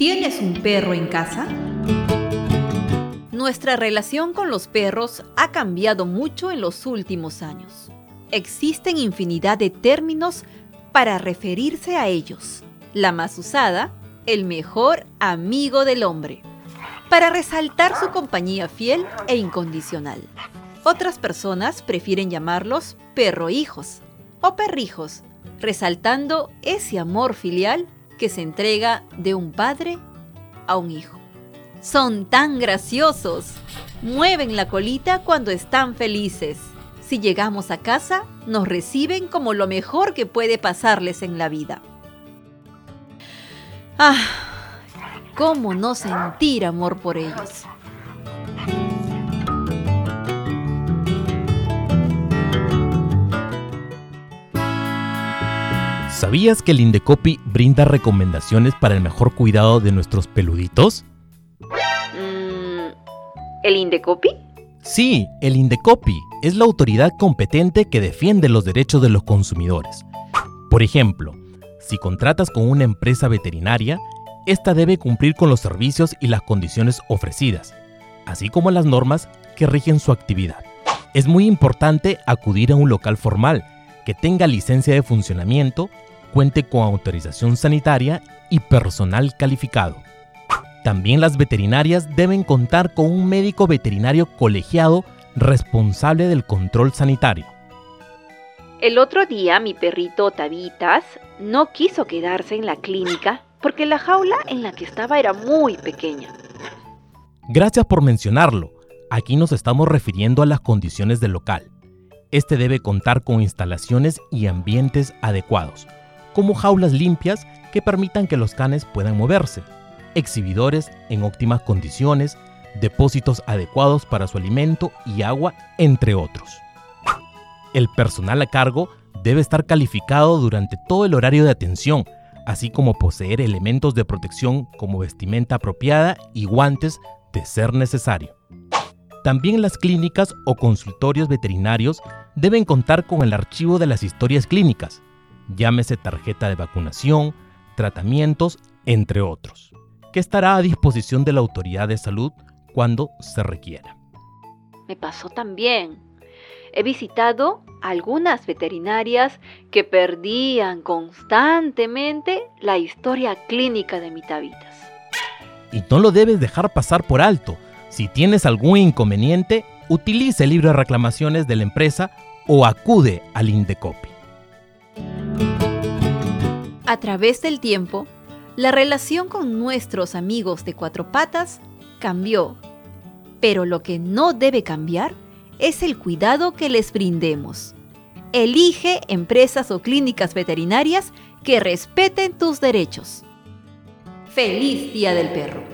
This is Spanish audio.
¿Tienes un perro en casa? Nuestra relación con los perros ha cambiado mucho en los últimos años. Existen infinidad de términos para referirse a ellos. La más usada, el mejor amigo del hombre, para resaltar su compañía fiel e incondicional. Otras personas prefieren llamarlos perro hijos o perrijos, resaltando ese amor filial que se entrega de un padre a un hijo. Son tan graciosos. Mueven la colita cuando están felices. Si llegamos a casa, nos reciben como lo mejor que puede pasarles en la vida. Ah, cómo no sentir amor por ellos. ¿Sabías que el Indecopi brinda recomendaciones para el mejor cuidado de nuestros peluditos? Mm, ¿El Indecopi? Sí, el Indecopi es la autoridad competente que defiende los derechos de los consumidores. Por ejemplo, si contratas con una empresa veterinaria, esta debe cumplir con los servicios y las condiciones ofrecidas, así como las normas que rigen su actividad. Es muy importante acudir a un local formal que tenga licencia de funcionamiento cuente con autorización sanitaria y personal calificado. También las veterinarias deben contar con un médico veterinario colegiado responsable del control sanitario. El otro día mi perrito Tabitas no quiso quedarse en la clínica porque la jaula en la que estaba era muy pequeña. Gracias por mencionarlo. Aquí nos estamos refiriendo a las condiciones del local. Este debe contar con instalaciones y ambientes adecuados, como jaulas limpias que permitan que los canes puedan moverse, exhibidores en óptimas condiciones, depósitos adecuados para su alimento y agua, entre otros. El personal a cargo debe estar calificado durante todo el horario de atención, así como poseer elementos de protección como vestimenta apropiada y guantes de ser necesario. También las clínicas o consultorios veterinarios deben contar con el archivo de las historias clínicas, llámese tarjeta de vacunación, tratamientos, entre otros, que estará a disposición de la autoridad de salud cuando se requiera. Me pasó también. He visitado algunas veterinarias que perdían constantemente la historia clínica de mi tabitas. Y no lo debes dejar pasar por alto. Si tienes algún inconveniente, utilice el de reclamaciones de la empresa o acude al Indecopi. A través del tiempo, la relación con nuestros amigos de cuatro patas cambió, pero lo que no debe cambiar es el cuidado que les brindemos. Elige empresas o clínicas veterinarias que respeten tus derechos. ¡Feliz Día del Perro!